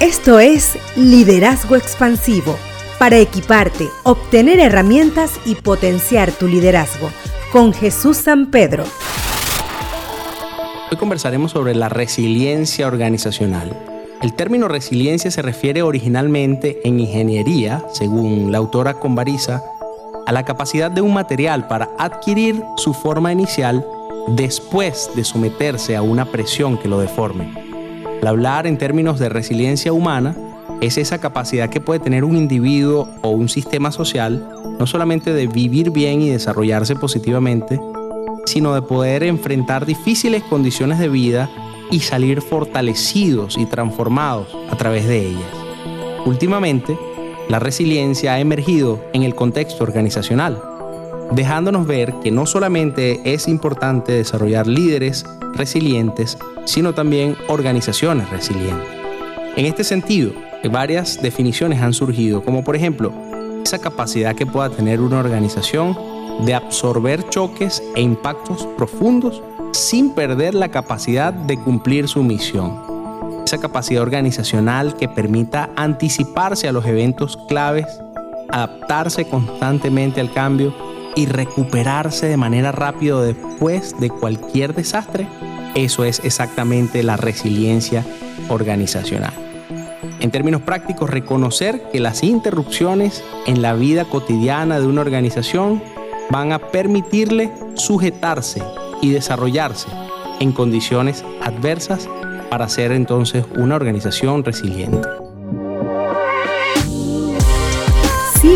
Esto es Liderazgo Expansivo, para equiparte, obtener herramientas y potenciar tu liderazgo, con Jesús San Pedro. Hoy conversaremos sobre la resiliencia organizacional. El término resiliencia se refiere originalmente en ingeniería, según la autora Convariza, a la capacidad de un material para adquirir su forma inicial después de someterse a una presión que lo deforme. Al hablar en términos de resiliencia humana, es esa capacidad que puede tener un individuo o un sistema social, no solamente de vivir bien y desarrollarse positivamente, sino de poder enfrentar difíciles condiciones de vida y salir fortalecidos y transformados a través de ellas. Últimamente, la resiliencia ha emergido en el contexto organizacional, dejándonos ver que no solamente es importante desarrollar líderes resilientes, sino también organizaciones resilientes. En este sentido, varias definiciones han surgido, como por ejemplo, esa capacidad que pueda tener una organización de absorber choques e impactos profundos sin perder la capacidad de cumplir su misión. Esa capacidad organizacional que permita anticiparse a los eventos claves, adaptarse constantemente al cambio y recuperarse de manera rápida después de cualquier desastre, eso es exactamente la resiliencia organizacional. En términos prácticos, reconocer que las interrupciones en la vida cotidiana de una organización van a permitirle sujetarse y desarrollarse en condiciones adversas para ser entonces una organización resiliente.